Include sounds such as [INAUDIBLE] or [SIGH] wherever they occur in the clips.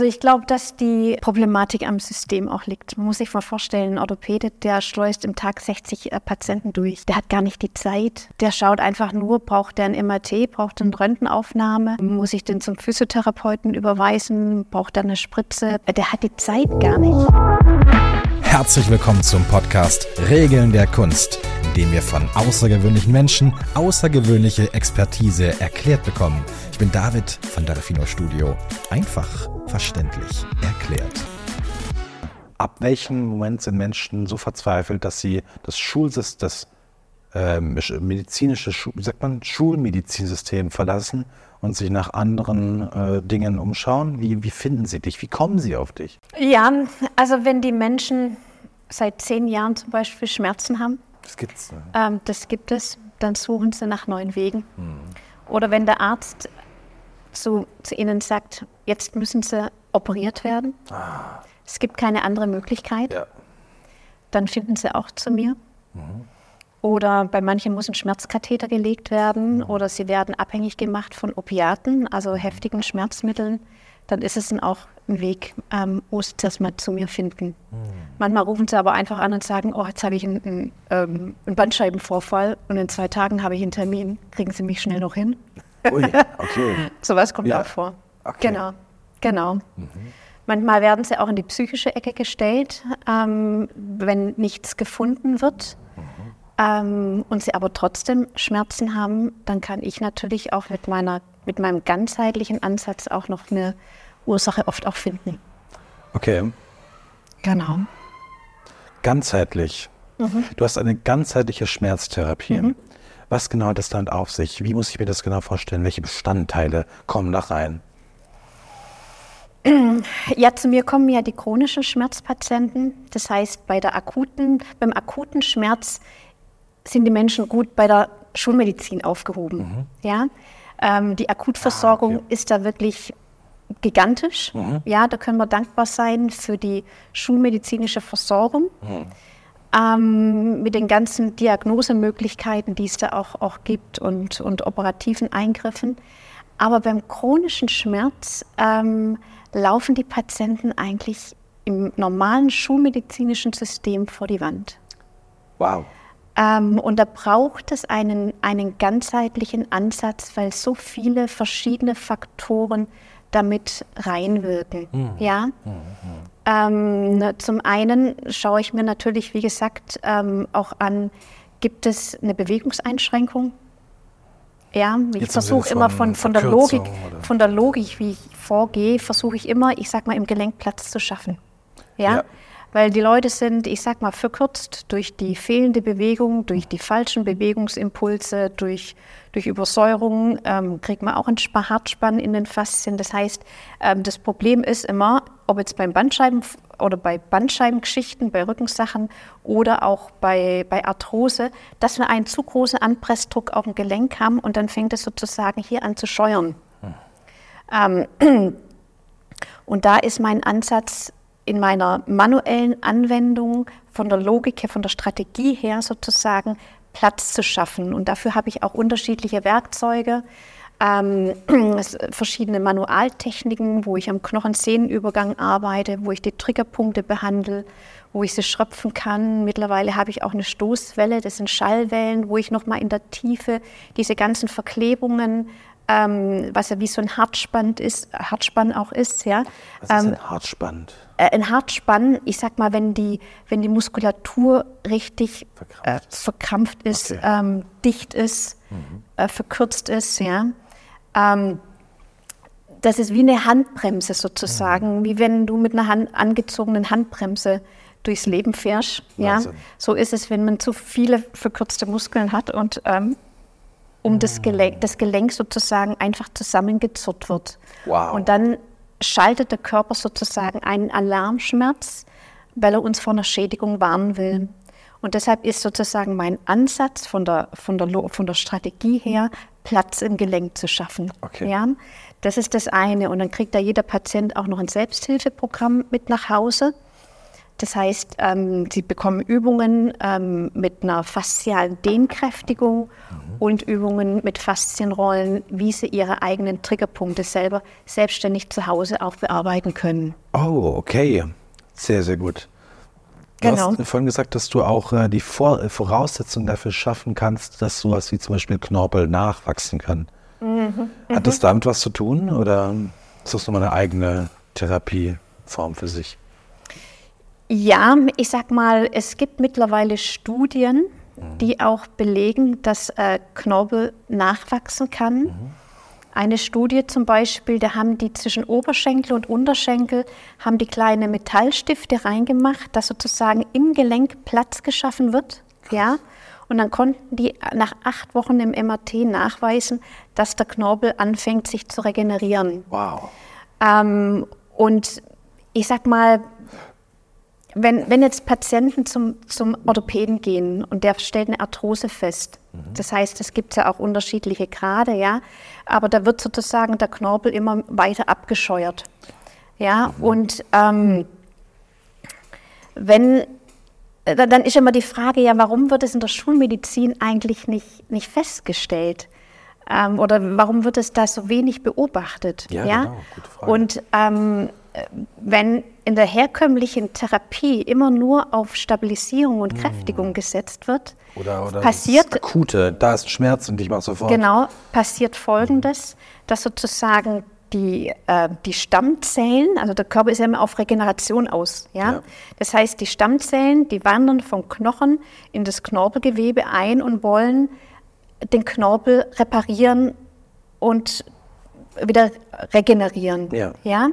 Also ich glaube, dass die Problematik am System auch liegt. Man muss sich mal vorstellen, ein Orthopäde, der schleust im Tag 60 äh, Patienten durch. Der hat gar nicht die Zeit. Der schaut einfach nur, braucht der ein MRT, braucht eine Röntgenaufnahme, muss ich den zum Physiotherapeuten überweisen, braucht er eine Spritze. Der hat die Zeit gar nicht. Herzlich willkommen zum Podcast Regeln der Kunst, in dem wir von außergewöhnlichen Menschen außergewöhnliche Expertise erklärt bekommen. Ich bin David von Delfino Studio. Einfach verständlich erklärt. Ab welchem Moment sind Menschen so verzweifelt, dass sie das Schulsystem, das äh, medizinische, wie sagt man, Schulmedizinsystem verlassen und sich nach anderen äh, Dingen umschauen? Wie, wie finden sie dich? Wie kommen sie auf dich? Ja, also wenn die Menschen seit zehn Jahren zum Beispiel Schmerzen haben, das gibt's. Ne? Ähm, das gibt es, dann suchen sie nach neuen Wegen. Hm. Oder wenn der Arzt zu, zu ihnen sagt, jetzt müssen sie operiert werden. Ah. Es gibt keine andere Möglichkeit. Ja. Dann finden sie auch zu mir. Mhm. Oder bei manchen muss ein Schmerzkatheter gelegt werden mhm. oder sie werden abhängig gemacht von Opiaten, also heftigen Schmerzmitteln. Dann ist es dann auch ein Weg, ähm, wo sie das mal zu mir finden. Mhm. Manchmal rufen sie aber einfach an und sagen, oh, jetzt habe ich einen, einen, ähm, einen Bandscheibenvorfall und in zwei Tagen habe ich einen Termin. Kriegen Sie mich schnell noch hin? Ui, okay. [LAUGHS] Sowas kommt ja. auch vor. Okay. Genau, genau. Mhm. Manchmal werden sie auch in die psychische Ecke gestellt, ähm, wenn nichts gefunden wird. Mhm. Ähm, und sie aber trotzdem Schmerzen haben, dann kann ich natürlich auch mit, meiner, mit meinem ganzheitlichen Ansatz auch noch eine Ursache oft auch finden. Okay. Genau. Ganzheitlich. Mhm. Du hast eine ganzheitliche Schmerztherapie. Mhm. Was genau hat das damit auf sich? Wie muss ich mir das genau vorstellen? Welche Bestandteile kommen da rein? [CLEARS THROAT] Ja, zu mir kommen ja die chronischen Schmerzpatienten. Das heißt, bei der akuten, beim akuten Schmerz sind die Menschen gut bei der Schulmedizin aufgehoben. Mhm. Ja? Ähm, die Akutversorgung ah, okay. ist da wirklich gigantisch. Mhm. Ja, da können wir dankbar sein für die schulmedizinische Versorgung. Mhm ähm, mit den ganzen Diagnosemöglichkeiten, die es da auch, auch gibt und, und operativen Eingriffen. Aber beim chronischen Schmerz ähm, laufen die Patienten eigentlich im normalen schulmedizinischen System vor die Wand. Wow. Ähm, und da braucht es einen, einen ganzheitlichen Ansatz, weil so viele verschiedene Faktoren damit reinwirken. Mhm. Ja? Mhm. Ähm, zum einen schaue ich mir natürlich, wie gesagt, ähm, auch an, gibt es eine Bewegungseinschränkung? Ja, ich versuche immer von, von der Logik, oder? von der Logik, wie ich vorgehe, versuche ich immer, ich sag mal, im Gelenk Platz zu schaffen. ja. ja weil die Leute sind, ich sag mal, verkürzt durch die fehlende Bewegung, durch die falschen Bewegungsimpulse, durch, durch Übersäuerung, ähm, kriegt man auch einen Hartspann in den Faszien. Das heißt, ähm, das Problem ist immer, ob jetzt beim Bandscheiben oder bei Bandscheibengeschichten, bei Rückensachen oder auch bei, bei Arthrose, dass wir einen zu großen Anpressdruck auf dem Gelenk haben und dann fängt es sozusagen hier an zu scheuern. Hm. Ähm, [CLEARS THROAT] und da ist mein Ansatz, in meiner manuellen Anwendung von der Logik her, von der Strategie her sozusagen Platz zu schaffen. Und dafür habe ich auch unterschiedliche Werkzeuge, ähm, [CLEARS THROAT] verschiedene Manualtechniken, wo ich am Knochensehnenübergang arbeite, wo ich die Triggerpunkte behandle, wo ich sie schröpfen kann. Mittlerweile habe ich auch eine Stoßwelle, das sind Schallwellen, wo ich nochmal in der Tiefe diese ganzen Verklebungen ähm, was ja wie so ein Hartspann ist, Hartspann auch ist, ja. Was ist ähm, ein Hartspann? Äh, ein Hartspann, ich sag mal, wenn die, wenn die Muskulatur richtig verkrampft, äh, verkrampft ist, okay. ähm, dicht ist, mhm. äh, verkürzt ist, ja. Ähm, das ist wie eine Handbremse sozusagen, mhm. wie wenn du mit einer Hand, angezogenen Handbremse durchs Leben fährst. Ja, so ist es, wenn man zu viele verkürzte Muskeln hat und ähm, um das Gelenk, das Gelenk sozusagen einfach zusammengezurrt wird. Wow. Und dann schaltet der Körper sozusagen einen Alarmschmerz, weil er uns vor einer Schädigung warnen will. Und deshalb ist sozusagen mein Ansatz von der, von der, von der Strategie her, Platz im Gelenk zu schaffen. Okay. Ja, das ist das eine. Und dann kriegt da jeder Patient auch noch ein Selbsthilfeprogramm mit nach Hause. Das heißt, ähm, sie bekommen Übungen ähm, mit einer faszialen Dehnkräftigung und Übungen mit Faszienrollen, wie sie ihre eigenen Triggerpunkte selber selbstständig zu Hause auch bearbeiten können. Oh, okay. Sehr, sehr gut. Du Genau. hast vorhin gesagt, dass du auch äh, die Vor äh, Voraussetzungen dafür schaffen kannst, dass sowas wie zum Beispiel Knorpel nachwachsen kann. Mhm, Hat das damit was zu tun oder ist das nochmal eine eigene Therapieform für sich? Ja, ich sag mal, es gibt mittlerweile Studien, die auch belegen, dass äh, Knorpel nachwachsen kann. Eine Studie zum Beispiel, da haben die zwischen Oberschenkel und Unterschenkel haben die kleine Metallstifte reingemacht, dass sozusagen im Gelenk Platz geschaffen wird. Ja, und dann konnten die nach acht Wochen im MRT nachweisen, dass der Knorpel anfängt, sich zu regenerieren. Wow. Ähm, und ich sag mal, wenn, wenn jetzt Patienten zum, zum Orthopäden gehen und der stellt eine Arthrose fest, das heißt, es gibt ja auch unterschiedliche Grade, ja, aber da wird sozusagen der Knorpel immer weiter abgescheuert. Ja, und ähm, wenn, äh, dann ist immer die Frage, ja, warum wird es in der Schulmedizin eigentlich nicht, nicht festgestellt? Ähm, oder warum wird es da so wenig beobachtet? Ja, genau, gute Frage. Und ähm, äh, wenn in der herkömmlichen Therapie immer nur auf Stabilisierung und Kräftigung gesetzt wird. Oder, oder passiert das Akute, da ist Schmerz und ich mache sofort. Genau, passiert Folgendes, dass sozusagen die, äh, die Stammzellen, also der Körper ist ja immer auf Regeneration aus. Ja? Ja. Das heißt, die Stammzellen, die wandern vom Knochen in das Knorpelgewebe ein und wollen den Knorpel reparieren und wieder regenerieren. Ja. Ja?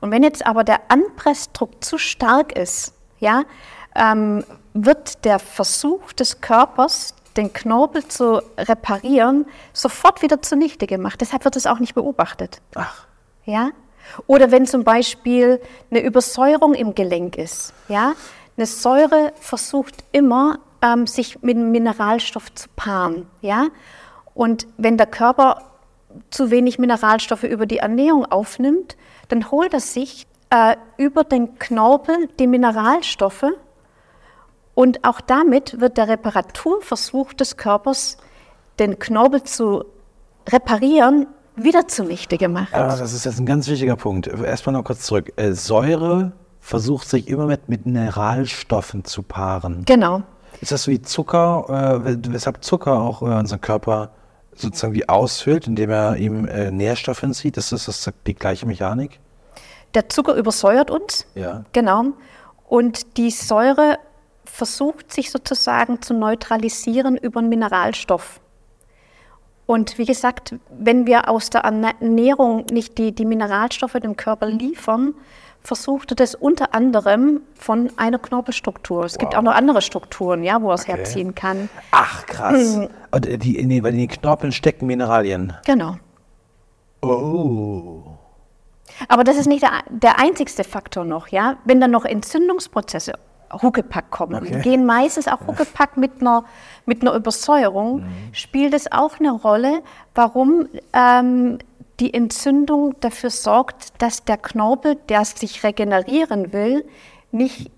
Und wenn jetzt aber der Anpressdruck zu stark ist, ja, ähm, wird der Versuch des Körpers, den Knorpel zu reparieren, sofort wieder zunichte gemacht. Deshalb wird es auch nicht beobachtet. Ach, Ja? Oder wenn zum Beispiel eine Übersäuerung im Gelenk ist. Ja? Eine Säure versucht immer, ähm, sich mit einem Mineralstoff zu paaren. Ja? Und wenn der Körper zu wenig Mineralstoffe über die Ernährung aufnimmt, dann holt er sich äh, über den Knorpel die Mineralstoffe und auch damit wird der Reparaturversuch des Körpers, den Knorpel zu reparieren, wieder zunichte gemacht. ah, das ist jetzt ein ganz wichtiger Punkt. Erstmal noch kurz zurück. Äh, Säure versucht sich immer mit Mineralstoffen zu paaren. Genau. Ist das wie Zucker, äh, weshalb Zucker auch äh, unseren Körper sozusagen wie aushöhlt, indem er ihm äh, Nährstoffe entzieht? Ist das, das die gleiche Mechanik? Der Zucker übersäuert uns. Ja. Genau. Und die Säure versucht sich sozusagen zu neutralisieren über einen Mineralstoff. Und wie gesagt, wenn wir aus der Ernährung nicht die, die Mineralstoffe dem Körper liefern, versucht er das unter anderem von einer Knorpelstruktur. Es gibt auch noch andere Strukturen, ja, wo er es Okay. herziehen kann. Ach, krass. Und äh, die, in den, weil in den Knorpeln stecken Mineralien. Genau. Oh. Aber das ist nicht der, der einzigste Faktor noch, ja. Wenn dann noch Entzündungsprozesse Huckepack kommen, Okay. gehen meistens auch Huckepack mit einer, mit einer Übersäuerung, spielt es auch eine Rolle, warum ähm, die Entzündung dafür sorgt, dass der Knorpel, der sich regenerieren will, nicht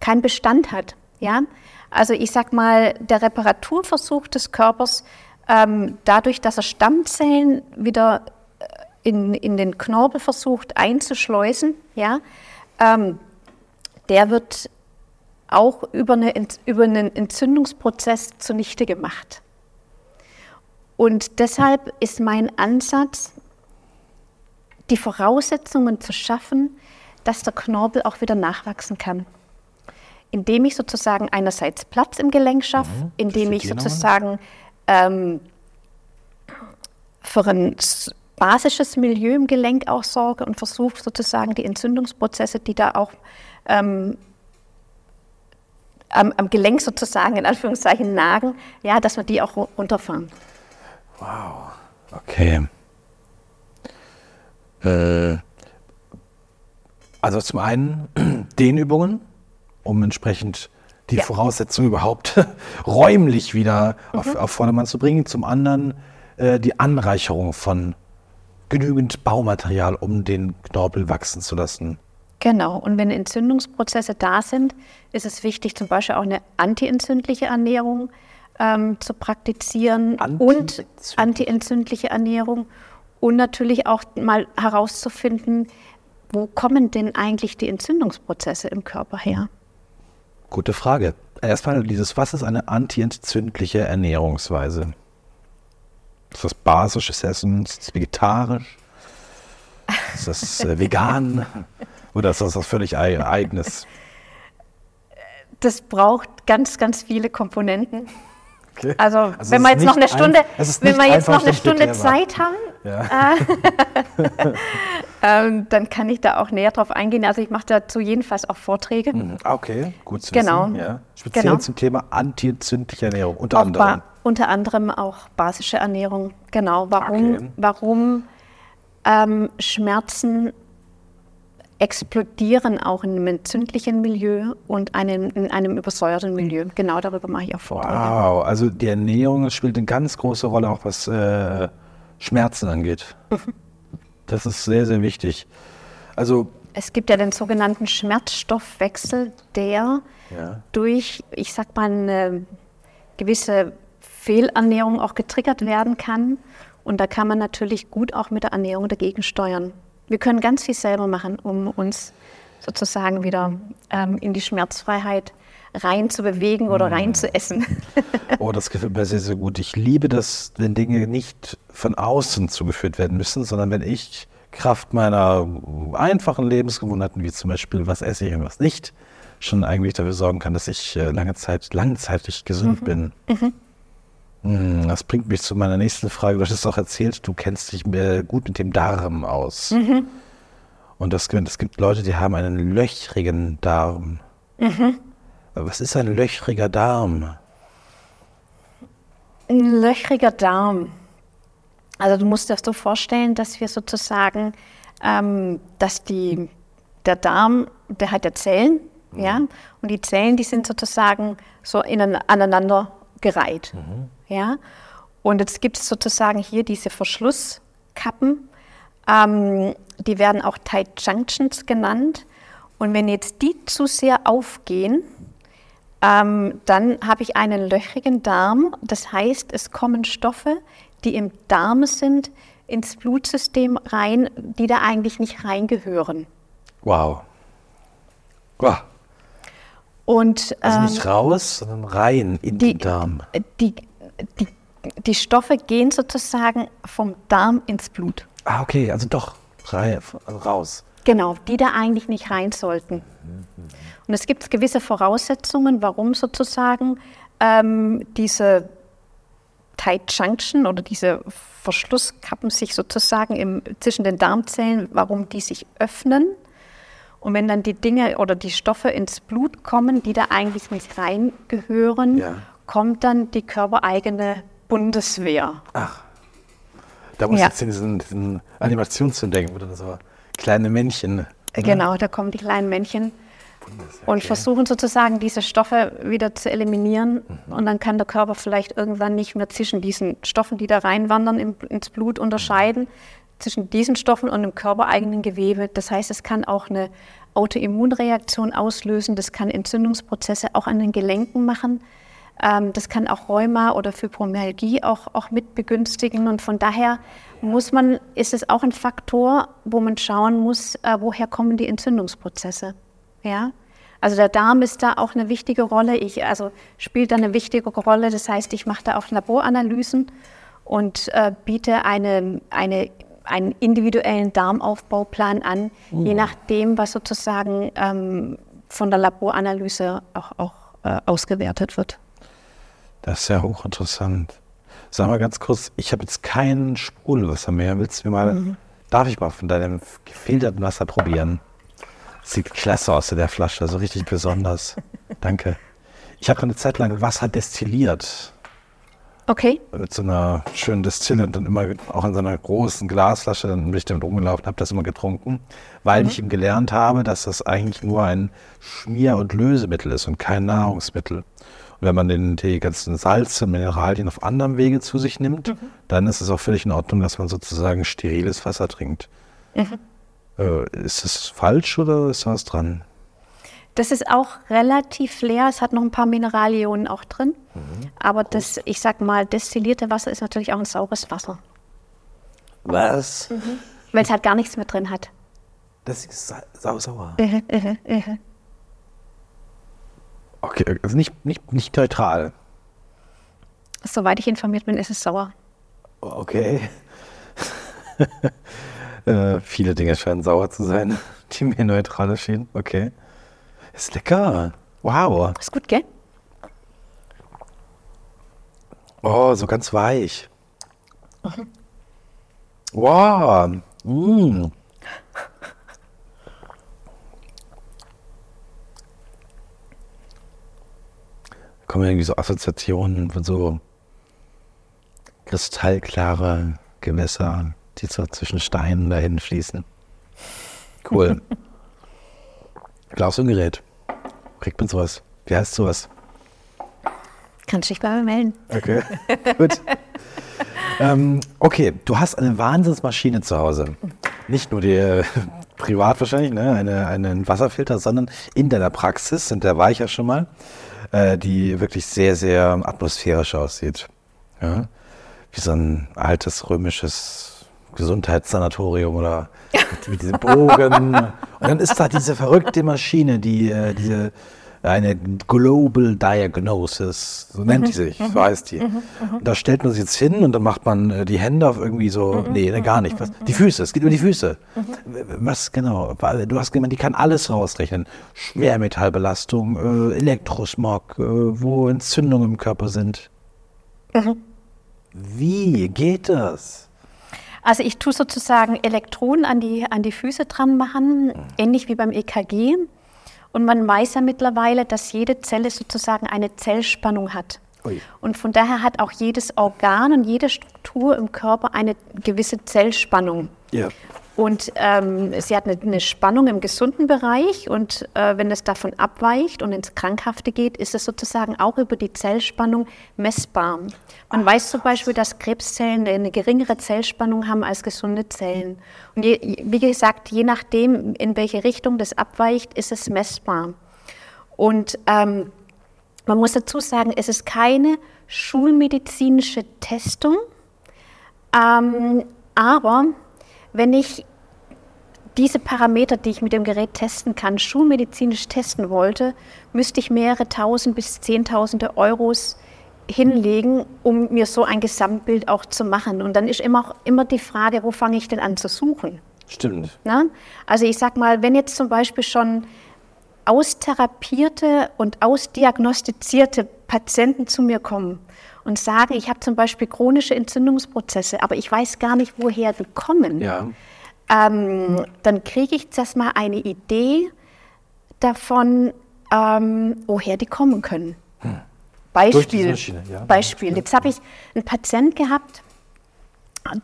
keinen Bestand hat. Ja? Also ich sag mal, der Reparaturversuch des Körpers, ähm, dadurch, dass er Stammzellen wieder äh, in, in den Knorpel versucht einzuschleusen, ja, ähm, der wird auch über, eine, über einen Entzündungsprozess zunichte gemacht. Und deshalb ist mein Ansatz, die Voraussetzungen zu schaffen, dass der Knorpel auch wieder nachwachsen kann. Indem ich sozusagen einerseits Platz im Gelenk schaffe, indem ich sozusagen ähm, für ein basisches Milieu im Gelenk auch sorge und versuche sozusagen die Entzündungsprozesse, die da auch ähm, am, am Gelenk sozusagen in Anführungszeichen nagen, ja, dass wir die auch ru- runterfahren. Okay. Äh, also zum einen [CLEARS THROAT] Dehnübungen, um entsprechend die Ja. Voraussetzungen überhaupt [LAUGHS] räumlich wieder auf, auf Vordermann zu bringen. Zum anderen äh, die Anreicherung von genügend Baumaterial, um den Knorpel wachsen zu lassen. Genau. Und wenn Entzündungsprozesse da sind, ist es wichtig, zum Beispiel auch eine antientzündliche Ernährung ähm, zu praktizieren und antientzündliche Ernährung und natürlich auch mal herauszufinden, wo kommen denn eigentlich die Entzündungsprozesse im Körper her? Gute Frage. Erstmal dieses, was ist eine antientzündliche Ernährungsweise? Ist das basisches Essen? Ist das vegetarisch? Ist das äh, [LAUGHS] vegan? Oder ist das was völlig eigenes? Das braucht ganz, ganz viele Komponenten. Okay. Also, also, wenn wir jetzt noch eine Stunde, wenn wir jetzt noch eine Stunde Zeit haben, ja. Äh, [LAUGHS] ähm, dann kann ich da auch näher drauf eingehen. Also ich mache dazu jedenfalls auch Vorträge. Mhm. Okay, gut zu genau. wissen. Ja. Speziell genau. zum Thema antientzündliche Ernährung unter auch anderem. unter anderem auch basische Ernährung. Genau. Warum, okay. warum ähm, Schmerzen explodieren auch in einem entzündlichen Milieu und einem, in einem übersäuerten Milieu. Genau darüber mache ich auch Vorträge. Wow, also die Ernährung spielt eine ganz große Rolle, auch was äh, Schmerzen angeht. [LAUGHS] Das ist sehr, sehr wichtig. Also es gibt ja den sogenannten Schmerzstoffwechsel, der ja. durch, ich sag mal, eine gewisse Fehlernährung auch getriggert werden kann. Und da kann man natürlich gut auch mit der Ernährung dagegen steuern. Wir können ganz viel selber machen, um uns sozusagen wieder ähm, in die Schmerzfreiheit rein zu bewegen oder rein zu essen. [LAUGHS] oh, das gefällt mir sehr, sehr gut. Ich liebe das, wenn Dinge nicht von außen zugeführt werden müssen, sondern wenn ich Kraft meiner einfachen Lebensgewohnheiten, wie zum Beispiel, was esse ich und was nicht, schon eigentlich dafür sorgen kann, dass ich äh, lange Zeit, langzeitig gesund mhm. bin. Mhm. Hm, das bringt mich zu meiner nächsten Frage. Du hast es auch erzählt, du kennst dich gut mit dem Darm aus. Mhm. Und das, es gibt Leute, die haben einen löchrigen Darm. Mhm. Was ist ein löchriger Darm? Ein löchriger Darm. Also du musst dir das so vorstellen, dass wir sozusagen, ähm, dass die, der Darm, der hat ja Zellen, mhm. ja, und die Zellen, die sind sozusagen so in, aneinander gereiht, mhm. Ja. Und jetzt gibt es sozusagen hier diese Verschlusskappen, ähm, die werden auch Tight Junctions genannt. Und wenn jetzt die zu sehr aufgehen, ähm, dann habe ich einen löchrigen Darm. Das heißt, es kommen Stoffe, die im Darm sind, ins Blutsystem rein, die da eigentlich nicht reingehören. Wow. wow. Und, also nicht ähm, raus, sondern rein in die, den Darm. Die, die, die Stoffe gehen sozusagen vom Darm ins Blut. Ah, okay, also doch raus. Genau, die da eigentlich nicht rein sollten. Und es gibt gewisse Voraussetzungen, warum sozusagen ähm, diese Tight Junction oder diese Verschlusskappen sich sozusagen im, zwischen den Darmzellen, warum die sich öffnen. Und wenn dann die Dinge oder die Stoffe ins Blut kommen, die da eigentlich nicht reingehören, ja. Kommt dann die körpereigene Bundeswehr. Ach, da muss ja. jetzt in diesen, diesen Animationsfilm denken, wo dann so kleine Männchen. Ne? Genau, da kommen die kleinen Männchen okay. und versuchen sozusagen diese Stoffe wieder zu eliminieren. Mhm. Und dann kann der Körper vielleicht irgendwann nicht mehr zwischen diesen Stoffen, die da reinwandern im, ins Blut, unterscheiden, mhm. zwischen diesen Stoffen und dem körpereigenen Gewebe. Das heißt, es kann auch eine Autoimmunreaktion auslösen, das kann Entzündungsprozesse auch an den Gelenken machen. Ähm, das kann auch Rheuma oder Fibromyalgie auch, auch mit begünstigen. Und von daher muss man, ist es auch ein Faktor, wo man schauen muss, äh, woher kommen die Entzündungsprozesse. Ja? Also der Darm ist da auch eine wichtige Rolle. Ich, also spielt da eine wichtige Rolle. Das heißt, ich mache da auch Laboranalysen und äh, biete eine, eine, einen individuellen Darmaufbauplan an, mhm. je nachdem, was sozusagen ähm, von der Laboranalyse auch, auch äh, ausgewertet wird. Das ist ja hochinteressant. Sag mal ganz kurz, ich habe jetzt kein Sprudelwasser mehr. Willst du mir mal, mhm. darf ich mal von deinem gefilterten Wasser probieren? Sieht klasse aus in der Flasche, so richtig besonders. [LAUGHS] Danke. Ich habe eine Zeit lang Wasser destilliert. Okay. Mit so einer schönen Destille und dann immer auch in so einer großen Glasflasche, dann bin ich damit rumgelaufen, habe das immer getrunken, weil mhm. ich eben gelernt habe, dass das eigentlich nur ein Schmier- und Lösemittel ist und kein Nahrungsmittel. Und wenn man den, die ganzen Salze, Mineralien auf anderem Wege zu sich nimmt, mhm. dann ist es auch völlig in Ordnung, dass man sozusagen steriles Wasser trinkt. Mhm. Äh, ist das falsch oder ist da was dran? Das ist auch relativ leer. Es hat noch ein paar Mineralionen auch drin. Mhm. Aber das, ich sag mal, destillierte Wasser ist natürlich auch ein saures Wasser. Was? Mhm. Weil es halt gar nichts mehr drin hat. Das ist sau sauer. Uh, uh, uh, okay, also nicht, nicht, nicht neutral. Soweit ich informiert bin, ist es sauer. Okay. [LAUGHS] äh, viele Dinge scheinen sauer zu sein, [LAUGHS] die mir neutral erschienen. Okay. Ist lecker. Wow. Ist gut, gell? Oh, so ganz weich. Mhm. Wow. Mm. Kommen irgendwie so Assoziationen von so kristallklare Gewässer, die so zwischen Steinen dahin fließen. Cool. [LAUGHS] Glaubst du ein Gerät? Kriegt man sowas? Wie heißt sowas? Kannst dich bei mir melden. Okay, [LAUGHS] gut. ähm, okay, du hast eine Wahnsinnsmaschine zu Hause. Nicht nur die äh, [LAUGHS] privat wahrscheinlich, ne? eine, einen Wasserfilter, sondern in deiner Praxis, und der war ich ja schon mal, äh, die wirklich sehr, sehr atmosphärisch aussieht. Ja? Wie so ein altes römisches Gesundheitssanatorium oder [LAUGHS] mit, mit Bogen. Und dann ist da diese verrückte Maschine, die äh, diese eine Global Diagnosis, so nennt die sich, so heißt die. Und da stellt man sich jetzt hin und dann macht man äh, die Hände auf irgendwie so, nee, ne, gar nicht. Was? Die Füße, es geht über die Füße. Was genau? Du hast gemeint, die kann alles rausrechnen. Schwermetallbelastung, äh, Elektrosmog, äh, wo Entzündungen im Körper sind. Wie geht das? Also ich tue sozusagen Elektronen an die, an die Füße dran machen, ähnlich wie beim EKG. Und man weiß ja mittlerweile, dass jede Zelle sozusagen eine Zellspannung hat. Ui. Und von daher hat auch jedes Organ und jede Struktur im Körper eine gewisse Zellspannung. Ja. Und ähm, sie hat eine, eine, Spannung im gesunden Bereich und äh, wenn es davon abweicht und ins Krankhafte geht, ist es sozusagen auch über die Zellspannung messbar. Man Ach, weiß zum Beispiel, dass Krebszellen eine geringere Zellspannung haben als gesunde Zellen. Und je, wie gesagt, je nachdem, in welche Richtung das abweicht, ist es messbar. Und ähm, man muss dazu sagen, es ist keine schulmedizinische Testung, ähm, aber wenn ich diese Parameter, die ich mit dem Gerät testen kann, schulmedizinisch testen wollte, müsste ich mehrere tausend bis zehntausende Euros hinlegen, um mir so ein Gesamtbild auch zu machen. Und dann ist immer, immer die Frage, wo fange ich denn an zu suchen? Stimmt. Na? Also ich sage mal, wenn jetzt zum Beispiel schon austherapierte und ausdiagnostizierte Patienten zu mir kommen und sagen, ich habe zum Beispiel chronische Entzündungsprozesse, aber ich weiß gar nicht, woher die kommen, ja. Ähm, dann kriege ich zuerst mal eine Idee davon, ähm, woher die kommen können. Hm. Beispiel, ja. Beispiel. Jetzt habe ich einen Patient gehabt,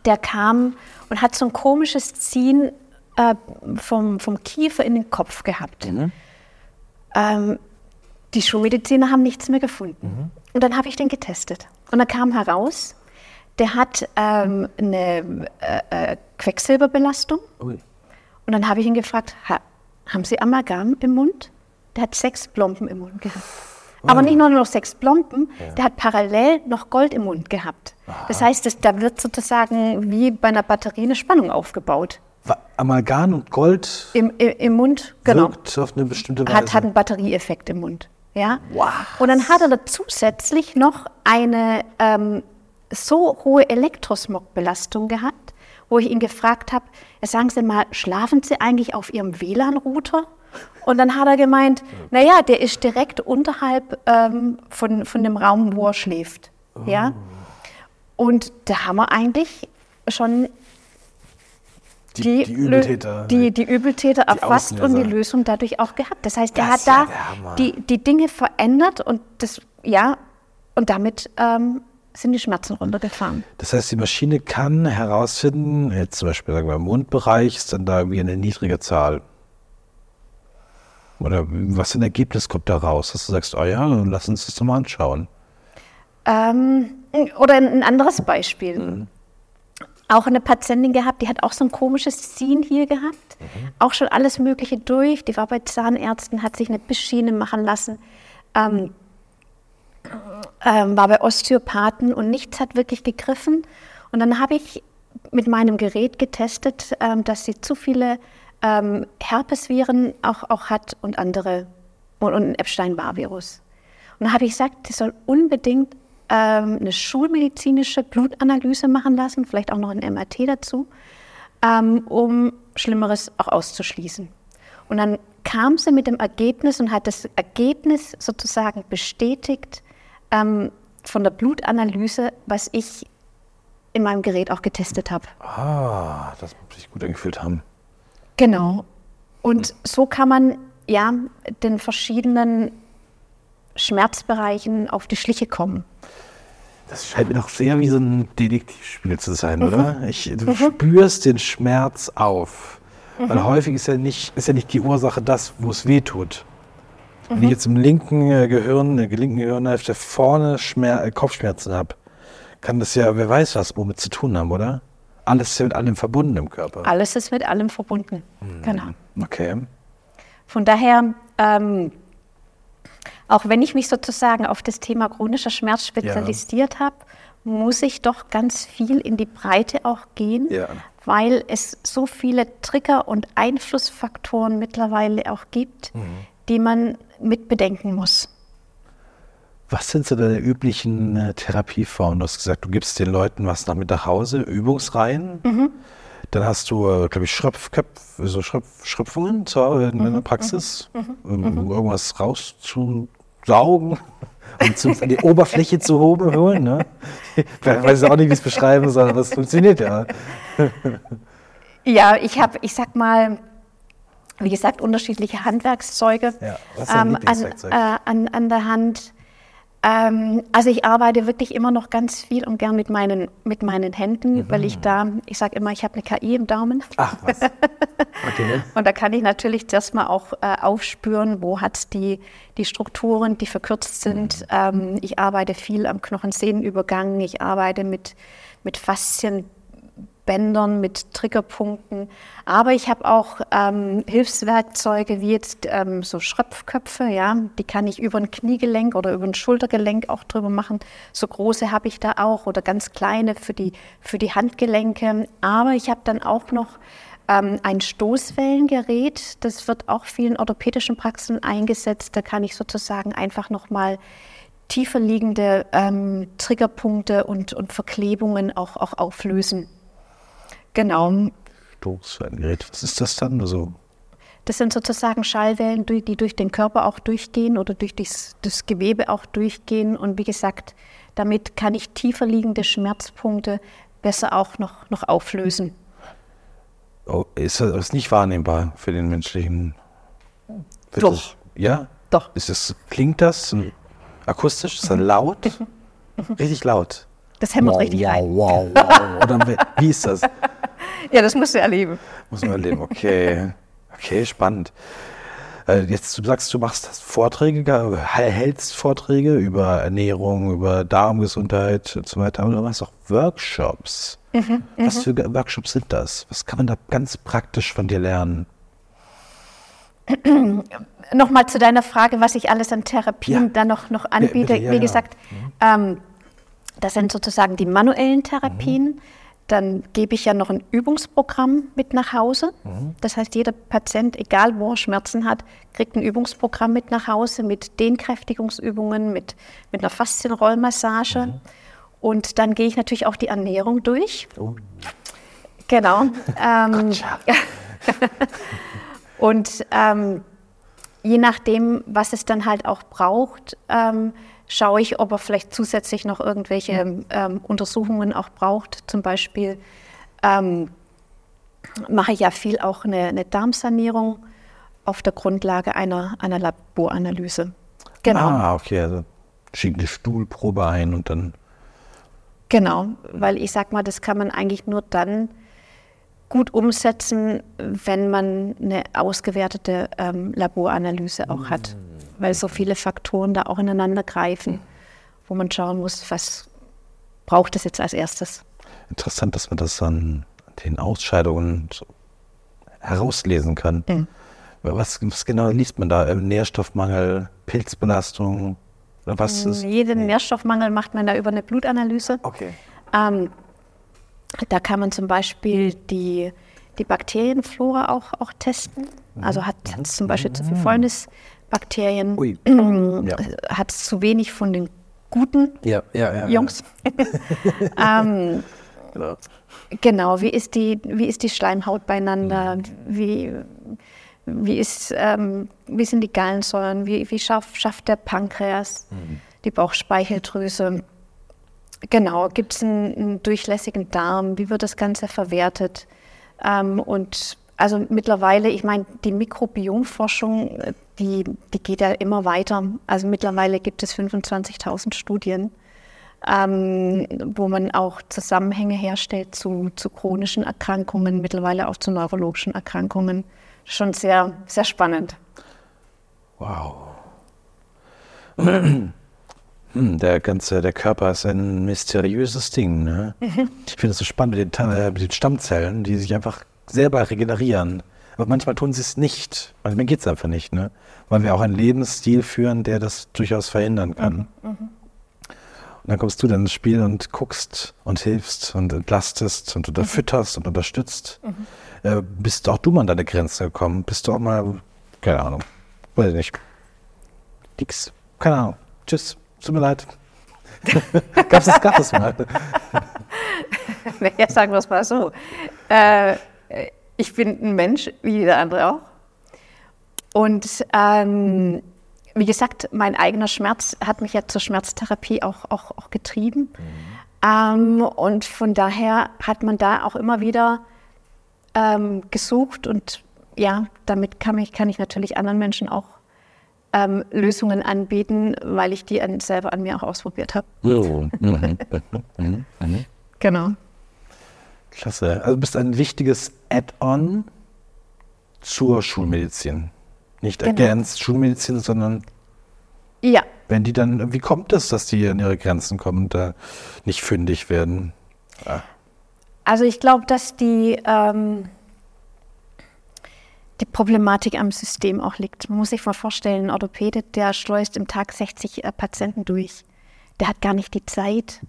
der kam und hat so ein komisches Ziehen äh, vom, vom Kiefer in den Kopf gehabt. Mhm. Ähm, die Schulmediziner haben nichts mehr gefunden. Mhm. Und dann habe ich den getestet. Und dann kam heraus, der hat ähm, eine äh, äh, Quecksilberbelastung. Ui. Und dann habe ich ihn gefragt, ha, haben Sie Amalgam im Mund? Der hat sechs Plomben im Mund gehabt. Aber nicht nur noch sechs Plomben, ja. der hat parallel noch Gold im Mund gehabt. Aha. Das heißt, das, da wird sozusagen wie bei einer Batterie eine Spannung aufgebaut. Amalgam und Gold im, im, im Mund, genau. Wirkt auf eine bestimmte Weise. Hat, hat einen Batterieeffekt im Mund. Ja? Wow. Und dann hat er da zusätzlich noch eine ähm, so hohe Elektrosmogbelastung gehabt, wo ich ihn gefragt habe, sagen Sie mal, schlafen Sie eigentlich auf Ihrem WLAN-Router? Und dann hat er gemeint, naja, der ist direkt unterhalb ähm, von, von dem Raum, wo er schläft. Oh. Ja? Und da haben wir eigentlich schon die, die, die, Übeltäter, die, die Übeltäter erfasst und die Lösung dadurch auch gehabt. Das heißt, er hat da die, die Dinge verändert und das, ja, und damit ähm, sind die Schmerzen runtergefahren. Das heißt, die Maschine kann herausfinden, jetzt zum Beispiel sagen wir im Mundbereich, ist dann da irgendwie eine niedrige Zahl. Oder was für ein Ergebnis kommt da raus, dass du sagst, oh ja, lass uns das mal anschauen. Ähm, oder ein anderes Beispiel. Mhm. auch eine Patientin gehabt, die hat auch so ein komisches Ziehen hier gehabt. Mhm. Auch schon alles Mögliche durch. Die war bei Zahnärzten, hat sich eine Bissschiene machen lassen. Ähm, ähm, war bei Osteopathen und nichts hat wirklich gegriffen. Und dann habe ich mit meinem Gerät getestet, ähm, dass sie zu viele ähm, Herpesviren auch, auch hat und andere und, und ein Epstein-Barr-Virus. Und dann habe ich gesagt, sie soll unbedingt ähm, eine schulmedizinische Blutanalyse machen lassen, vielleicht auch noch ein MRT dazu, ähm, um Schlimmeres auch auszuschließen. Und dann kam sie mit dem Ergebnis und hat das Ergebnis sozusagen bestätigt ähm, von der Blutanalyse, was ich in meinem Gerät auch getestet habe. Ah, das muss sich gut angefühlt haben. Genau. Und so kann man ja den verschiedenen Schmerzbereichen auf die Schliche kommen. Das scheint mir doch sehr wie so ein Detektivspiel zu sein, oder? Mhm. Ich, du mhm. spürst den Schmerz auf. Mhm. Weil häufig ist ja, nicht, ist ja nicht die Ursache das, wo es weh tut. Wenn ich mhm. jetzt im linken äh, Gehirn, der linken Gehirnhälfte vorne Schmer äh, Kopfschmerzen habe, kann das ja, wer weiß was, womit zu tun haben, oder? Alles ist ja mit allem verbunden im Körper. Alles ist mit allem verbunden. Mhm. Genau. Okay. Von daher, ähm, auch wenn ich mich sozusagen auf das Thema chronischer Schmerz spezialisiert ja. habe, muss ich doch ganz viel in die Breite auch gehen, ja. weil es so viele Trigger und Einflussfaktoren mittlerweile auch gibt, mhm. die man mit bedenken muss. Was sind so deine üblichen äh, Therapieformen? Du hast gesagt, du gibst den Leuten was nach mit nach Hause, Übungsreihen. Mhm. Dann hast du, äh, glaube ich, Schröpfköpfe, so Schröpf, Schröpfungen zu, in mhm. der Praxis, mhm. mhm. um mhm. irgendwas rauszusaugen und zu, an die Oberfläche zu holen. Ne? Ich weiß auch nicht, wie ich es beschreiben soll, aber es funktioniert ja. Ja, ich habe, ich sag mal, wie gesagt, unterschiedliche Handwerkszeuge ja, ähm, an, äh, an, an der Hand. Ähm, also ich arbeite wirklich immer noch ganz viel und gern mit meinen, mit meinen Händen, mhm. weil ich da, ich sage immer, ich habe eine KI im Daumen. Ach was. [LAUGHS] Okay. und da kann ich natürlich zuerst mal auch äh, aufspüren, wo hat die, die Strukturen, die verkürzt sind. Mhm. Ähm, ich arbeite viel am Knochensehnenübergang, ich arbeite mit, mit Faszien, Bändern, mit Triggerpunkten. Aber ich habe auch ähm, Hilfswerkzeuge wie jetzt ähm, so Schröpfköpfe, ja, die kann ich über ein Kniegelenk oder über ein Schultergelenk auch drüber machen. So große habe ich da auch oder ganz kleine für die, für die Handgelenke. Aber ich habe dann auch noch ähm, ein Stoßwellengerät, das wird auch vielen orthopädischen Praxen eingesetzt. Da kann ich sozusagen einfach nochmal tiefer liegende ähm, Triggerpunkte und, und Verklebungen auch, auch auflösen. Genau. Stoßwellengerät, was ist das dann? Also das sind sozusagen Schallwellen, die durch den Körper auch durchgehen oder durch das, das Gewebe auch durchgehen. Und wie gesagt, damit kann ich tiefer liegende Schmerzpunkte besser auch noch, noch auflösen. Oh, ist das nicht wahrnehmbar für den menschlichen? Doch. Das, ja? Doch. Ist das, klingt das akustisch? Ist das laut? [LAUGHS] Richtig laut. Das hämmert wow, richtig wow, rein. Wow, wow. Oder wie ist das? Ja, das musst du erleben. Muss man erleben, okay. Okay, spannend. Äh, jetzt du sagst, du machst Vorträge, hältst Vorträge über Ernährung, über Darmgesundheit und so weiter, aber du machst auch Workshops. Mhm, Was mhm. für Workshops sind das? Was kann man da ganz praktisch von dir lernen? Nochmal zu deiner Frage, was ich alles an Therapien ja. da noch, noch anbiete. Ja, ja, Wie gesagt, mhm. ähm, das sind sozusagen die manuellen Therapien. Mhm. Dann gebe ich ja noch ein Übungsprogramm mit nach Hause. Mhm. Das heißt, jeder Patient, egal wo er Schmerzen hat, kriegt ein Übungsprogramm mit nach Hause mit Dehnkräftigungsübungen, mit, mit einer Faszienrollmassage. Mhm. Und dann gehe ich natürlich auch die Ernährung durch. Oh. Genau. ähm, [LAUGHS] und ähm, je nachdem, was es dann halt auch braucht, ähm, schaue ich, ob er vielleicht zusätzlich noch irgendwelche ähm, Untersuchungen auch braucht. Zum Beispiel ähm, mache ich ja viel auch eine, eine, Darmsanierung auf der Grundlage einer, einer Laboranalyse. Genau. Ah, okay, also schickt eine Stuhlprobe ein und dann. Genau, weil ich sag mal, das kann man eigentlich nur dann gut umsetzen, wenn man eine ausgewertete ähm, Laboranalyse auch hat weil so viele Faktoren da auch ineinander greifen, wo man schauen muss, was braucht es jetzt als erstes. Interessant, dass man das an den Ausscheidungen herauslesen kann. Mhm. Was, was, genau liest man da? Nährstoffmangel, Pilzbelastung? Oder was ist? Jeden Nährstoffmangel macht man da über eine Blutanalyse. Okay. Ähm, da kann man zum Beispiel die, die Bakterienflora auch, auch testen. Also hat es zum Beispiel zu viel Fäulnisbakterien, ja. hat es zu wenig von den guten ja, ja, Jungs. [LAUGHS] ähm, genau. genau, wie ist, die, wie ist die Schleimhaut beieinander? Mhm. Wie, wie, ist, ähm, wie sind die Gallensäuren? Wie, wie schafft, schafft der Pankreas, mhm. die Bauchspeicheldrüse? Genau, gibt es einen, einen, durchlässigen Darm? Wie wird das Ganze verwertet? Ähm, und also mittlerweile, ich meine, die Mikrobiomforschung, die, die geht ja immer weiter. Also mittlerweile gibt es 25.000 Studien, ähm, wo man auch Zusammenhänge herstellt zu, zu chronischen Erkrankungen, mittlerweile auch zu neurologischen Erkrankungen. Schon sehr, sehr spannend. Wow. Hm, der ganze, der Körper ist ein mysteriöses Ding. Ne? [LAUGHS] Ich finde es so spannend mit den, äh, mit den, Stammzellen, die sich einfach selber regenerieren. Aber manchmal tun sie es nicht. Manchmal geht es einfach nicht, ne? Weil wir auch einen Lebensstil führen, der das durchaus verhindern kann. Mhm. Mhm. Und dann kommst du dann ins Spiel und guckst und hilfst und entlastest und unterfütterst und unterstützt. Mhm. Äh, bist auch du mal an deine Grenze gekommen? Bist du auch mal, keine Ahnung, weiß ich nicht. Nix. Keine Ahnung. Tschüss tut mir leid. Gab es gab es mal? [LAUGHS] naja, sagen wir es mal so. Äh, ich bin ein Mensch, wie jeder andere auch. Und ähm, wie gesagt, mein eigener Schmerz hat mich ja zur Schmerztherapie auch, auch, auch getrieben. Mhm. Ähm, und von daher hat man da auch immer wieder ähm, gesucht und ja, damit kann ich, kann ich natürlich anderen Menschen auch ähm, Lösungen anbieten, weil ich die an, selber an mir auch ausprobiert habe. Mhm. Mhm. Mhm. genau. Klasse. Also du bist ein wichtiges Add-on zur Schulmedizin. Nicht genau. ergänzt Schulmedizin, sondern ja. Wenn die dann, wie kommt es, dass die an ihre Grenzen kommen und da nicht fündig werden? Ja. Also ich glaube, dass die ähm, die Problematik am System auch liegt. Man muss sich mal vorstellen, ein Orthopäde, der schleust im Tag 60 äh, Patienten durch. Der hat gar nicht die Zeit.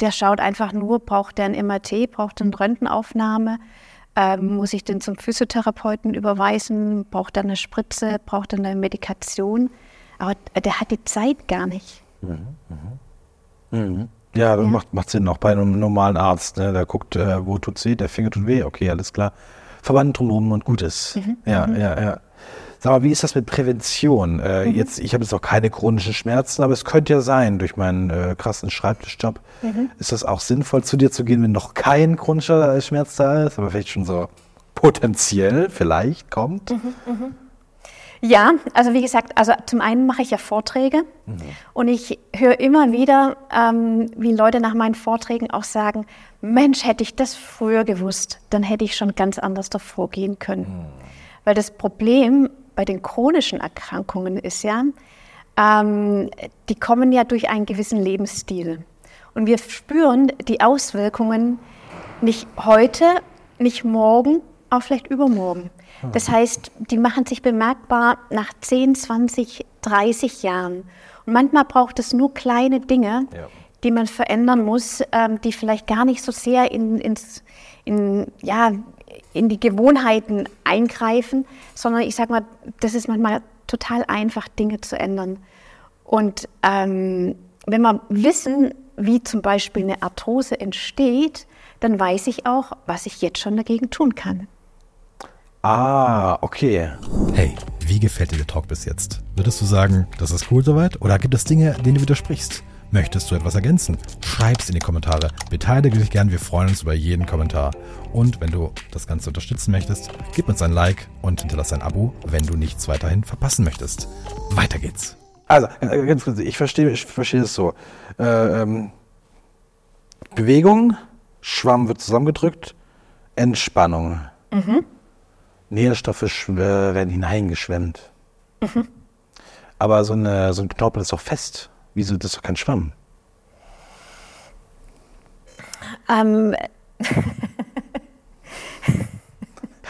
Der schaut einfach nur, braucht der ein MRT, braucht er eine Röntgenaufnahme, ähm, muss ich den zum Physiotherapeuten überweisen, braucht er eine Spritze, braucht er eine Medikation. Aber der hat die Zeit gar nicht. Mhm. Mhm. Mhm. Ja, das ja. Macht, macht Sinn, auch bei einem normalen Arzt. Ne? Der guckt, äh, wo tut es weh, der Finger tut weh, okay, alles klar. Verband drumherum und gut ist. Mhm. Ja, mhm. ja, ja. Sag mal, wie ist das mit Prävention? Äh, mhm. Jetzt, ich habe jetzt auch keine chronischen Schmerzen, aber es könnte ja sein durch meinen äh, krassen Schreibtischjob. Mhm. Ist das auch sinnvoll, zu dir zu gehen, wenn noch kein chronischer Schmerz da ist, aber vielleicht schon so potenziell vielleicht kommt? Mhm, mhm. Ja, also wie gesagt, also zum einen mache ich ja Vorträge mhm. und ich höre immer wieder, ähm, wie Leute nach meinen Vorträgen auch sagen, Mensch, hätte ich das früher gewusst, dann hätte ich schon ganz anders davor gehen können. Mhm. Weil das Problem bei den chronischen Erkrankungen ist ja, ähm, die kommen ja durch einen gewissen Lebensstil. Und wir spüren die Auswirkungen nicht heute, nicht morgen, auch vielleicht übermorgen. Das heißt, die machen sich bemerkbar nach 10, 20, 30 Jahren. Und manchmal braucht es nur kleine Dinge, ja. die man verändern muss, ähm, die vielleicht gar nicht so sehr in, ins, in, ja, in die Gewohnheiten eingreifen, sondern ich sage mal, das ist manchmal total einfach, Dinge zu ändern. Und ähm, wenn wir wissen, wie zum Beispiel eine Arthrose entsteht, dann weiß ich auch, was ich jetzt schon dagegen tun kann. Ah, okay. Hey, wie gefällt dir der Talk bis jetzt? Würdest du sagen, das ist cool soweit? Oder gibt es Dinge, denen du widersprichst? Möchtest du etwas ergänzen? Schreib's in die Kommentare. Beteilige dich gern, wir freuen uns über jeden Kommentar. Und wenn du das Ganze unterstützen möchtest, gib uns ein Like und hinterlass ein Abo, wenn du nichts weiterhin verpassen möchtest. Weiter geht's. Also, äh, ganz kurz, ich verstehe ich verstehe es so. Äh, ähm, Bewegung, Schwamm wird zusammengedrückt, Entspannung. Mhm. Nährstoffe werden hineingeschwemmt. Mhm. Aber so, eine, so ein Knorpel ist doch fest. Wieso das ist doch kein Schwamm? Ähm,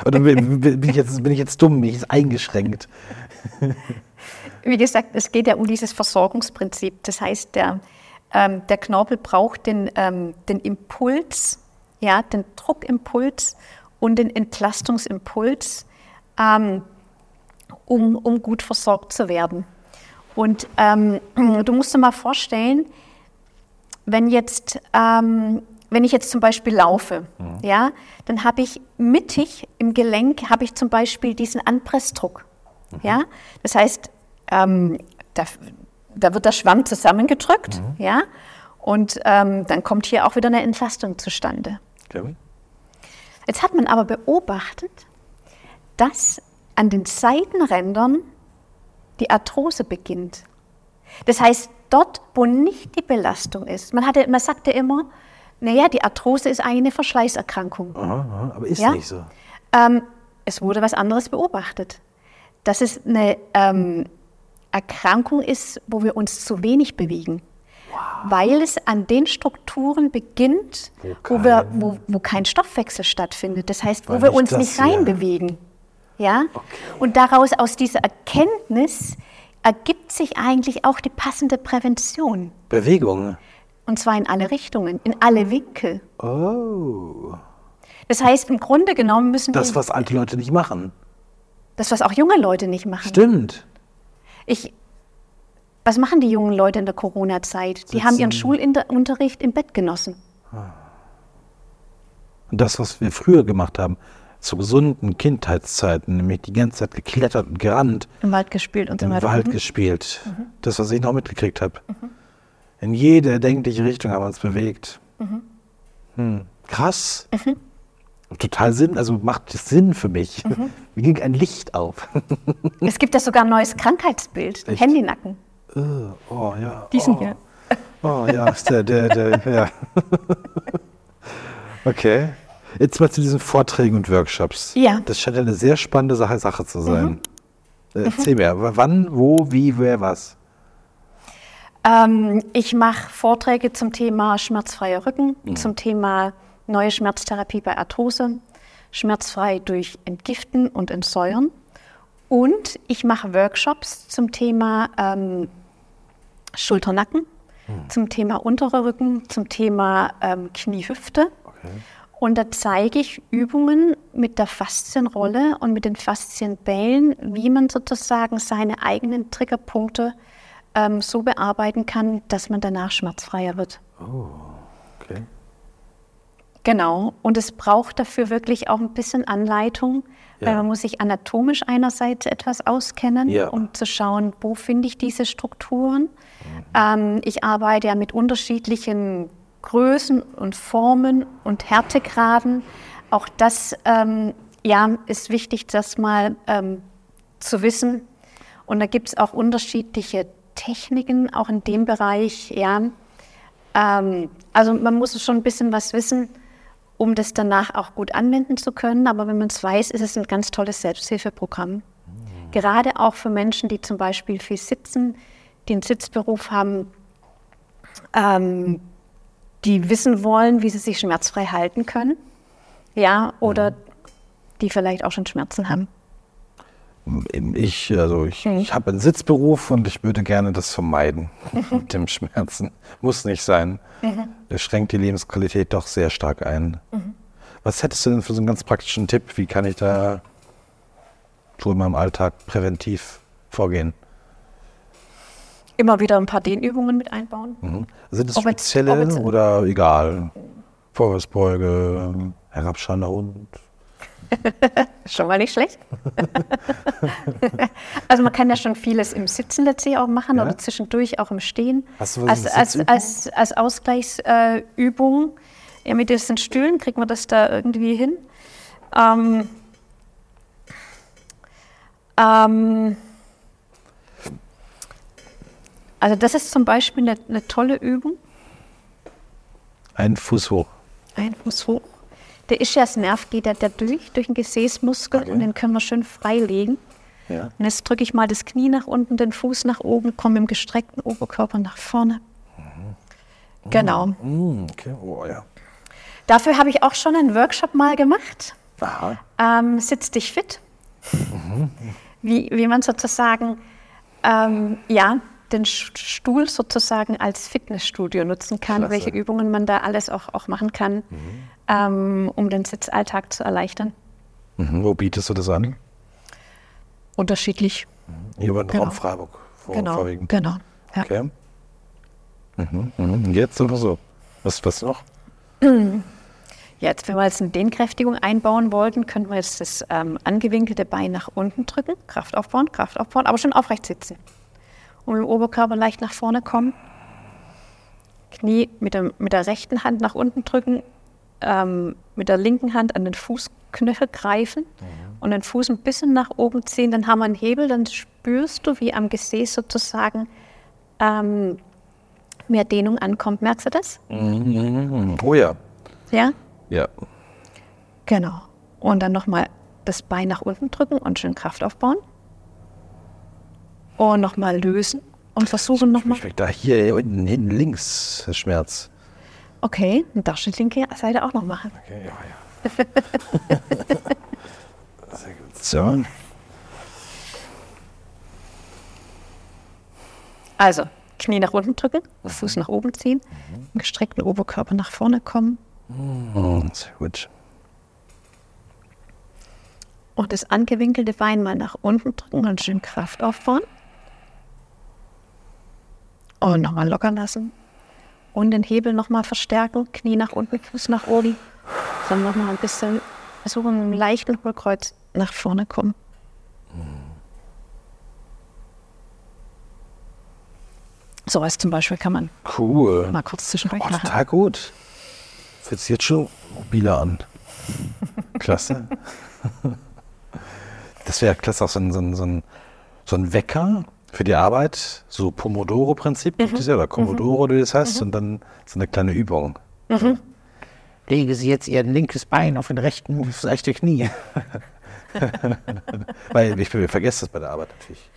Oder bin, ich jetzt, bin ich jetzt dumm, bin ich jetzt eingeschränkt? Wie gesagt, es geht ja um dieses Versorgungsprinzip. Das heißt, der, ähm, der Knorpel braucht den, ähm, den Impuls, ja, den Druckimpuls und den Entlastungsimpuls, ähm, um, um gut versorgt zu werden. Und ähm, [CLEARS THROAT] du musst dir mal vorstellen, wenn jetzt, ähm, wenn ich jetzt zum Beispiel laufe, mhm. ja, dann habe ich mittig im Gelenk habe ich zum Beispiel diesen Anpressdruck. Mhm. Ja, das heißt, ähm, da, da, wird der Schwamm zusammengedrückt, mhm. ja, und ähm, dann kommt hier auch wieder eine Entlastung zustande. Okay. Jetzt hat man aber beobachtet, dass an den Seitenrändern die Arthrose beginnt. Das heißt, dort, wo nicht die Belastung ist. Man, hatte, man sagte immer, naja, die Arthrose ist eigentlich eine Verschleißerkrankung. Aha, aber ist ja? nicht so. Ähm, es wurde was anderes beobachtet. Dass es eine ähm, Erkrankung ist, wo wir uns zu wenig bewegen. Wow. Weil es an den Strukturen beginnt, wo, kein, wo, wir, wo, wo kein Stoffwechsel stattfindet. Das heißt, wo wir uns nicht reinbewegen. Ja? Okay. Und daraus, aus dieser Erkenntnis, ergibt sich eigentlich auch die passende Prävention. Bewegung. Und zwar in alle Richtungen, in alle Winkel. Oh. Das heißt, im Grunde genommen müssen das, wir. Das, was alte Leute nicht machen. Das, was auch junge Leute nicht machen. Stimmt. Ich, was machen die jungen Leute in der Corona-Zeit? Die haben ihren Schulunterricht im Bett genossen. Und das, was wir früher gemacht haben, zu gesunden Kindheitszeiten, nämlich die ganze Zeit geklettert und gerannt. Im Wald gespielt und so weiter. Im Wald mhm. gespielt. Mhm. Das, was ich noch mitgekriegt habe. Mhm. In jede erdenkliche Richtung haben wir uns bewegt. Mhm. Hm. Krass. Mhm. Total Sinn, also macht Sinn für mich. Mhm. Mir ging ein Licht auf. [LAUGHS] es gibt ja sogar ein neues Krankheitsbild, Echt? Handynacken. Oh, oh ja. Diesen oh. hier. Oh ja, der, der, der, ja. [LAUGHS] okay. Jetzt mal zu diesen Vorträgen und Workshops. Ja. Das scheint eine sehr spannende Sache, Sache zu sein. Mhm. Erzähl mir, wann, wo, wie, wer, was? Ähm, ich mache Vorträge zum Thema schmerzfreier Rücken, mhm. zum Thema neue Schmerztherapie bei Arthrose, schmerzfrei durch Entgiften und Entsäuern. Und ich mache Workshops zum Thema ähm, Schulternacken, mhm. zum Thema unterer Rücken, zum Thema ähm, Knie-Hüfte. Okay. Und da zeige ich Übungen mit der Faszienrolle und mit den Faszienbällen, wie man sozusagen seine eigenen Triggerpunkte ähm, so bearbeiten kann, dass man danach schmerzfreier wird. Oh, okay. Genau. Und es braucht dafür wirklich auch ein bisschen Anleitung, ja. weil man muss sich anatomisch einerseits etwas auskennen, ja. um zu schauen, wo finde ich diese Strukturen. Mhm. Ähm, ich arbeite ja mit unterschiedlichen Größen und Formen und Härtegraden. Auch das ähm, ja, ist wichtig, das mal ähm, zu wissen. Und da gibt es auch unterschiedliche Techniken, auch in dem Bereich. Ja. Ähm, also man muss schon ein bisschen was wissen, um das danach auch gut anwenden zu können. Aber wenn man es weiß, ist es ein ganz tolles Selbsthilfeprogramm. Mhm. Gerade auch für Menschen, die zum Beispiel viel sitzen, einen Sitzberuf haben, ähm, die wissen wollen, wie sie sich schmerzfrei halten können. Ja, oder mhm. die vielleicht auch schon Schmerzen haben. Ich, also ich, mhm. ich habe einen Sitzberuf und ich würde gerne das vermeiden [LAUGHS] mit dem Schmerzen. Muss nicht sein. Mhm. Das schränkt die Lebensqualität doch sehr stark ein. Mhm. Was hättest du denn für so einen ganz praktischen Tipp? Wie kann ich da so in meinem Alltag präventiv vorgehen? Immer wieder ein paar Dehnübungen mit einbauen. Mhm. Sind es spezielle oder egal? Vorwärtsbeuge, herabschauender Hund? [LAUGHS] schon mal nicht schlecht. [LAUGHS] also man kann ja schon vieles im Sitzen letztlich auch machen ja? oder zwischendurch auch im Stehen. Hast du was als, als, als, als Ausgleichsübung. Äh, ja, mit diesen Stühlen kriegt man das da irgendwie hin. Ähm, ähm, also das ist zum Beispiel eine, eine tolle Übung. Ein Fuß hoch. Ein Fuß hoch. Der Ischias-Nerv geht ja durch, durch den Gesäßmuskel okay. und den können wir schön freilegen. Ja. Und jetzt drücke ich mal das Knie nach unten, den Fuß nach oben, komme im gestreckten Oberkörper nach vorne. Mhm. Genau. Mhm. Okay. Oh, ja. Dafür habe ich auch schon einen Workshop mal gemacht. Aha. Ähm, Sitz dich fit. Wie, wie man sozusagen, ähm, ja, den Stuhl sozusagen als Fitnessstudio nutzen kann, Klasse. welche Übungen man da alles auch, auch machen kann, ähm, um den Sitzalltag zu erleichtern. Mhm. Wo bietest du das an? Unterschiedlich. Hier über den Genau. Raum Freiburg vor, Genau. vorwiegend. genau. Ja. Okay. Mhm. Mhm. Jetzt oder so? Was, was noch? [CLEARS THROAT] Jetzt, wenn wir jetzt eine Dehnkräftigung einbauen wollten, könnten wir jetzt das ähm, angewinkelte Bein nach unten drücken, Kraft aufbauen, Kraft aufbauen, aber schon aufrecht sitzen. Und mit dem Oberkörper leicht nach vorne kommen. Knie mit, dem, mit der rechten Hand nach unten drücken, ähm, mit der linken Hand an den Fußknöchel greifen und den Fuß ein bisschen nach oben ziehen. Dann haben wir einen Hebel, dann spürst du, wie am Gesäß sozusagen ähm, mehr Dehnung ankommt. Merkst du das? Mhm. Oh ja. Ja? Ja. Genau. Und dann nochmal das Bein nach unten drücken und schön Kraft aufbauen. Und nochmal lösen und versuchen nochmal. Ich da hier unten hinten links Schmerz. Okay, und darfst du die linke Seite auch noch machen. Okay, ja, ja. [LAUGHS] Sehr gut. So. Also, Knie nach unten drücken, Fuß nach oben ziehen, im gestreckten Oberkörper nach vorne kommen Oh, sehr gut. und das angewinkelte Bein mal nach unten drücken und schön Kraft aufbauen. Und nochmal locker lassen. Und den Hebel nochmal verstärken, Knie nach unten, Fuß nach oben. Dann nochmal ein bisschen versuchen, mit einem leichten Hohlkreuz nach vorne kommen. So was zum Beispiel kann man Cool. mal kurz zwischendurch Oh, machen. total gut. Fühlt sich jetzt schon mobiler an. Klasse. [LAUGHS] Das wäre klasse, auch so ein, so, ein, so, ein, so ein Wecker für die Arbeit, so Pomodoro-Prinzip, es ja, oder Commodoro, wie das heißt, und dann so eine kleine Übung. Lege Sie jetzt Ihr linkes Bein auf den rechten, aufs rechte Knie. Weil ich, ich vergesse das bei der Arbeit natürlich.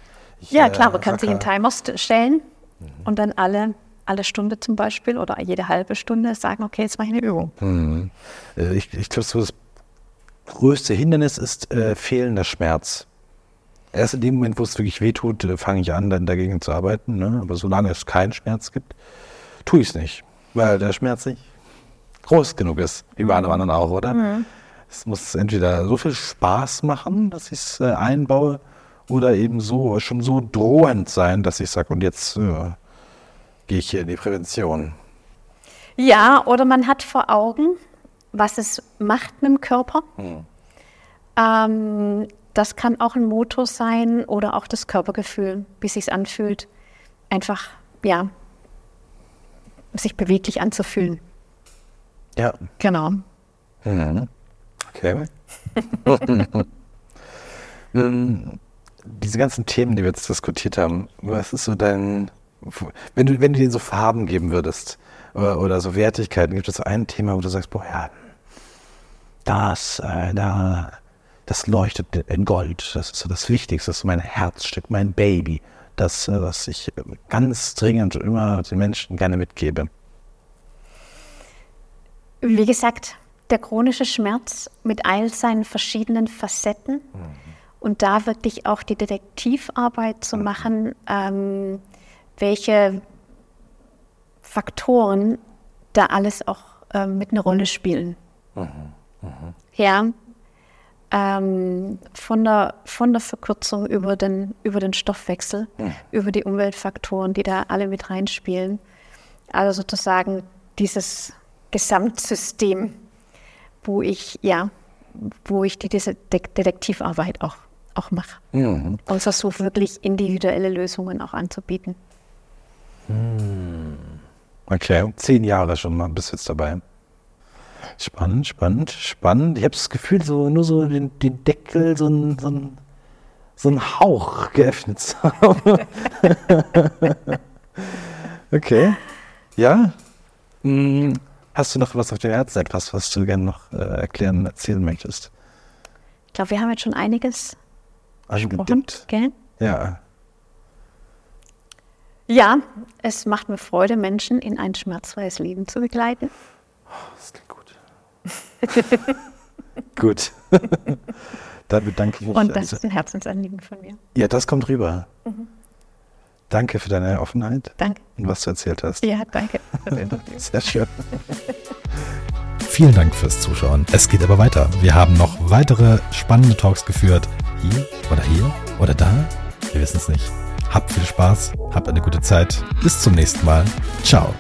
Ich, Ja, äh, klar, man kann sich einen Timer st- stellen und dann alle, alle Stunde zum Beispiel oder jede halbe Stunde sagen, okay, jetzt mache ich eine Übung. Äh, Ich, ich glaube, so das größte Hindernis ist äh, fehlender Schmerz. Erst in dem Moment, wo es wirklich wehtut, äh, fange ich an, dann dagegen zu arbeiten. Ne? Aber solange es keinen Schmerz gibt, tue ich es nicht. Weil der Schmerz nicht groß genug ist, wie bei allem anderen auch, oder? Es muss entweder so viel Spaß machen, dass ich es äh, einbaue, oder eben so schon so drohend sein, dass ich sage, und jetzt äh, gehe ich hier in die Prävention. Ja, oder man hat vor Augen, was es macht mit dem Körper. Ähm, das kann auch ein Motor sein oder auch das Körpergefühl, wie es sich anfühlt. Einfach, ja, sich beweglich anzufühlen. Ja. Genau. Mhm. Okay. [LAUGHS] Ähm, Diese ganzen Themen, die wir jetzt diskutiert haben, was ist so dein, wenn du, wenn du denen so Farben geben würdest oder, oder so Wertigkeiten, gibt es so ein Thema, wo du sagst, boah, ja, das, äh, da, das leuchtet in Gold, das ist so das Wichtigste, das ist mein Herzstück, mein Baby, das, äh, was ich ganz dringend immer den Menschen gerne mitgebe. Wie gesagt, der chronische Schmerz mit all seinen verschiedenen Facetten und da wirklich auch die Detektivarbeit zu machen, ähm, welche Faktoren da alles auch ähm, mit einer Rolle spielen. Ja, ähm, von, der, von der Verkürzung über den, über den Stoffwechsel, über die Umweltfaktoren, die da alle mit reinspielen. Also sozusagen dieses Gesamtsystem, wo ich, ja, wo ich die, diese De Detektivarbeit auch, auch mache. Und versuche wirklich individuelle Lösungen auch anzubieten. Okay, zehn Jahre schon mal bist du jetzt dabei. Spannend, spannend, spannend. Ich habe das Gefühl, so nur so den, den Deckel, so ein, so, ein, so ein Hauch geöffnet zu haben. [LAUGHS] okay. Ja. Hm, Hast du noch was auf dem Herzen, etwas, was du gerne noch äh, erklären, erzählen möchtest? Ich glaube, wir haben jetzt schon einiges. Angedippt. Gell? Ja. Ja, es macht mir Freude, Menschen in ein schmerzfreies Leben zu begleiten. Das klingt gut. [LAUGHS] Gut. [LAUGHS] Dann bedanke ich mich. Und das ist ein Herzensanliegen von mir. Ja, das kommt rüber. Mhm. Danke für deine Offenheit. Danke. Und was du erzählt hast. Ja, danke. [LAUGHS] Sehr schön. Vielen Dank fürs Zuschauen. Es geht aber weiter. Wir haben noch weitere spannende Talks geführt. Hier oder hier oder da. Wir wissen es nicht. Habt viel Spaß, habt eine gute Zeit. Bis zum nächsten Mal. Ciao.